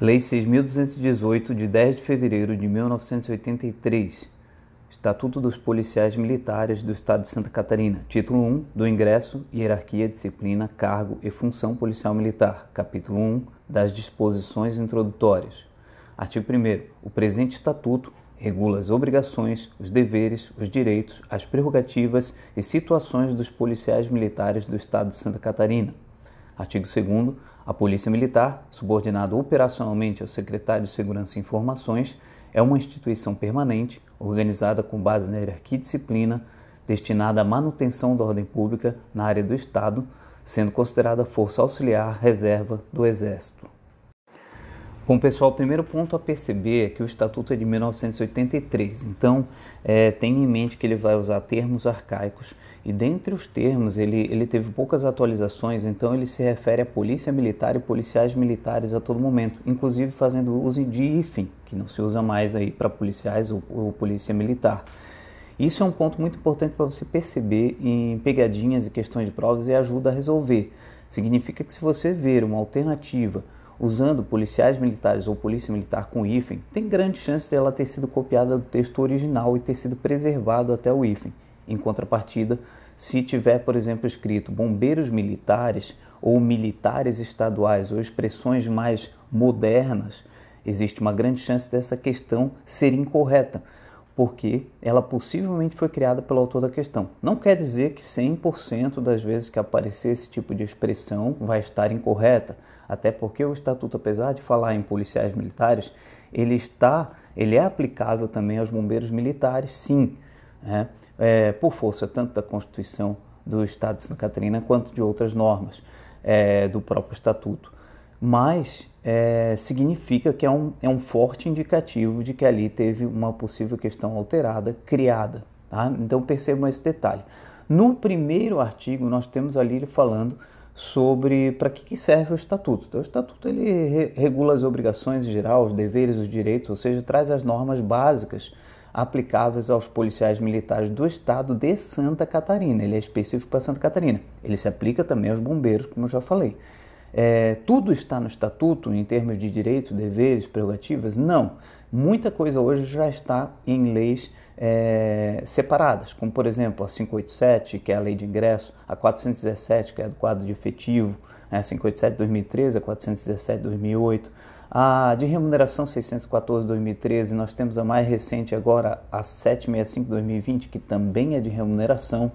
Lei 6.218, de 10 de fevereiro de 1983. Estatuto dos Policiais Militares do Estado de Santa Catarina. Título 1 do Ingresso, Hierarquia, Disciplina, Cargo e Função Policial Militar. Capítulo 1 das Disposições Introdutórias. Artigo 1. O presente Estatuto regula as obrigações, os deveres, os direitos, as prerrogativas e situações dos policiais militares do Estado de Santa Catarina. Artigo 2. A Polícia Militar, subordinada operacionalmente ao Secretário de Segurança e Informações, é uma instituição permanente, organizada com base na hierarquia e disciplina, destinada à manutenção da ordem pública na área do Estado, sendo considerada força auxiliar reserva do Exército. Bom, pessoal, o primeiro ponto a perceber é que o Estatuto é de 1983, então é, tenha em mente que ele vai usar termos arcaicos e dentre os termos ele, ele teve poucas atualizações, então ele se refere à polícia militar e policiais militares a todo momento, inclusive fazendo uso de hífen, que não se usa mais aí para policiais ou, ou polícia militar. Isso é um ponto muito importante para você perceber em pegadinhas e questões de provas e ajuda a resolver. Significa que se você ver uma alternativa usando policiais militares ou polícia militar com hífen, tem grande chance dela ter sido copiada do texto original e ter sido preservado até o hífen. Em contrapartida, se tiver, por exemplo, escrito bombeiros militares ou militares estaduais ou expressões mais modernas, existe uma grande chance dessa questão ser incorreta, porque ela possivelmente foi criada pelo autor da questão. Não quer dizer que 100% das vezes que aparecer esse tipo de expressão vai estar incorreta até porque o estatuto, apesar de falar em policiais militares, ele está, ele é aplicável também aos bombeiros militares, sim, né? é, por força tanto da Constituição do Estado de Santa Catarina quanto de outras normas é, do próprio estatuto. Mas é, significa que é um, é um forte indicativo de que ali teve uma possível questão alterada, criada. Tá? Então percebam esse detalhe. No primeiro artigo, nós temos ali falando sobre para que, serve o estatuto. Então, o estatuto ele re regula as obrigações em geral, os deveres, os direitos, ou seja, traz as normas básicas aplicáveis aos policiais militares do estado de Santa Catarina. Ele é específico para Santa Catarina. Ele se aplica também aos bombeiros, como eu já falei. É, tudo está no estatuto em termos de direitos, deveres, prerrogativas? Não. Muita coisa hoje já está em leis é, separadas, como por exemplo a 587, que é a lei de ingresso, a 417, que é do quadro de efetivo, né, a 587 de 2013, a 417 de 2008, a de remuneração 614 de 2013, nós temos a mais recente agora, a 765 de 2020, que também é de remuneração,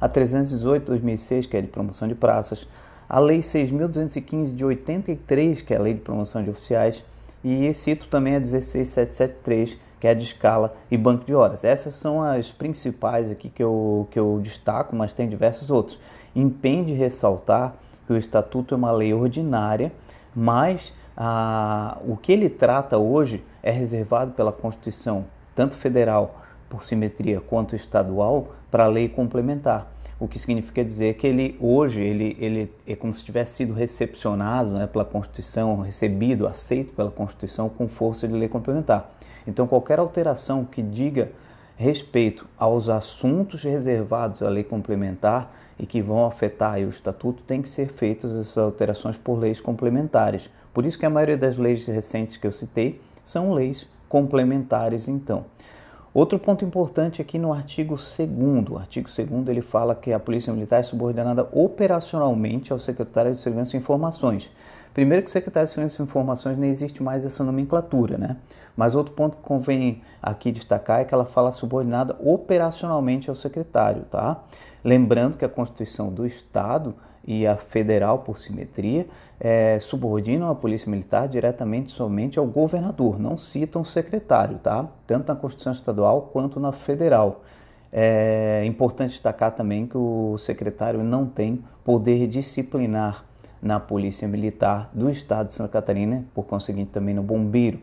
a 318 de 2006, que é de promoção de praças, a lei 6.215 de 83, que é a lei de promoção de oficiais, e cito também a 16773, que é a de escala e banco de horas. Essas são as principais aqui que eu, que eu destaco, mas tem diversos outros. Impende ressaltar que o Estatuto é uma lei ordinária, mas o que ele trata hoje é reservado pela Constituição, tanto federal por simetria quanto estadual, para a lei complementar. O que significa dizer que ele hoje ele, ele é como se tivesse sido recepcionado né, pela Constituição, recebido, aceito pela Constituição com força de lei complementar. Então, qualquer alteração que diga respeito aos assuntos reservados à lei complementar e que vão afetar o estatuto, tem que ser feitas essas alterações por leis complementares. Por isso que a maioria das leis recentes que eu citei são leis complementares, então. Outro ponto importante aqui no artigo 2 o artigo 2 ele fala que a Polícia Militar é subordinada operacionalmente ao Secretário de Segurança e Informações. Primeiro que secretário de Segurança e Informações nem existe mais essa nomenclatura, né? Mas outro ponto que convém aqui destacar é que ela fala subordinada operacionalmente ao secretário, tá? Lembrando que a Constituição do Estado e a federal, por simetria, é, subordinam a Polícia Militar diretamente somente ao governador, não citam o secretário, tá? Tanto na Constituição Estadual quanto na federal. É importante destacar também que o secretário não tem poder disciplinar na Polícia Militar do Estado de Santa Catarina, por conseguinte também no Bombeiro.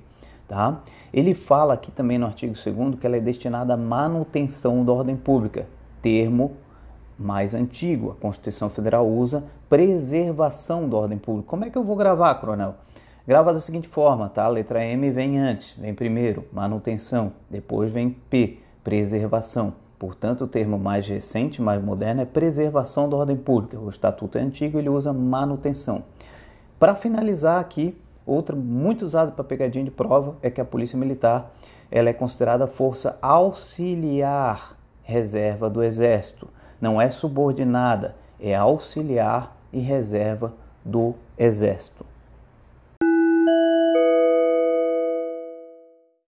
Tá? Ele fala aqui também no artigo 2 que ela é destinada à manutenção da ordem pública, termo mais antigo. A Constituição Federal usa preservação da ordem pública. Como é que eu vou gravar, coronel? Grava da seguinte forma, tá? A letra M vem antes, vem primeiro, manutenção, depois vem P, preservação. Portanto, o termo mais recente, mais moderno, é preservação da ordem pública. O estatuto é antigo, ele usa manutenção. Para finalizar aqui, Outra muito usada para pegadinha de prova é que a Polícia Militar ela é considerada força auxiliar reserva do Exército. Não é subordinada, é auxiliar e reserva do Exército.